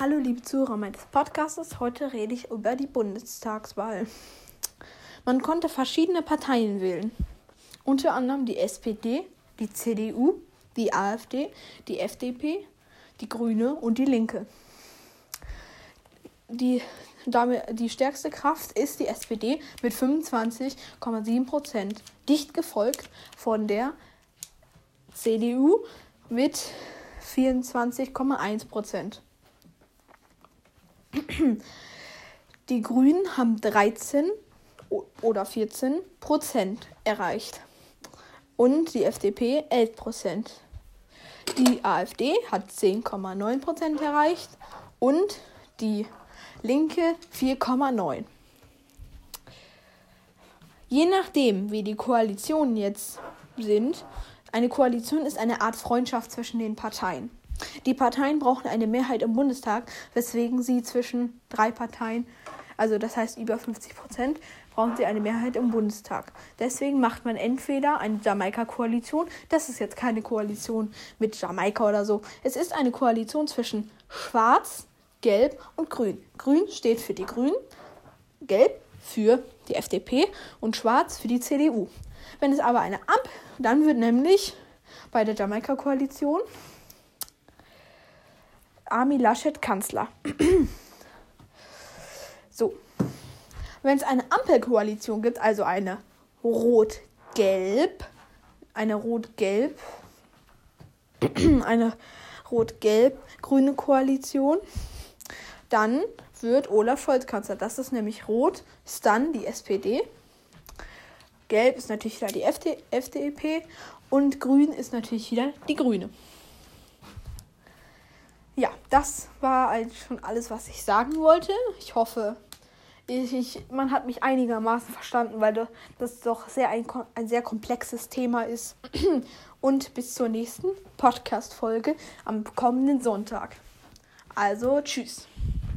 Hallo liebe Zuhörer meines Podcasts. Heute rede ich über die Bundestagswahl. Man konnte verschiedene Parteien wählen. Unter anderem die SPD, die CDU, die AfD, die FDP, die Grüne und die Linke. Die, damit, die stärkste Kraft ist die SPD mit 25,7 Prozent, dicht gefolgt von der CDU mit 24,1 Prozent. Die Grünen haben 13 oder 14 Prozent erreicht und die FDP 11 Prozent. Die AfD hat 10,9 Prozent erreicht und die Linke 4,9. Je nachdem, wie die Koalitionen jetzt sind, eine Koalition ist eine Art Freundschaft zwischen den Parteien. Die Parteien brauchen eine Mehrheit im Bundestag, weswegen sie zwischen drei Parteien, also das heißt über 50 Prozent, brauchen sie eine Mehrheit im Bundestag. Deswegen macht man entweder eine Jamaika-Koalition, das ist jetzt keine Koalition mit Jamaika oder so, es ist eine Koalition zwischen Schwarz, Gelb und Grün. Grün steht für die Grünen, Gelb für die FDP und Schwarz für die CDU. Wenn es aber eine Ampel, dann wird nämlich bei der Jamaika-Koalition Armin Laschet Kanzler. so. Wenn es eine Ampelkoalition gibt, also eine Rot-Gelb, eine Rot-Gelb, eine Rot-Gelb-grüne Koalition, dann wird Olaf Scholz Kanzler. Das ist nämlich Rot, ist dann die SPD. Gelb ist natürlich wieder die FD FDP und Grün ist natürlich wieder die Grüne ja, das war eigentlich schon alles, was ich sagen wollte. Ich hoffe, ich, ich, man hat mich einigermaßen verstanden, weil das doch sehr ein, ein sehr komplexes Thema ist. Und bis zur nächsten Podcast-Folge am kommenden Sonntag. Also, tschüss.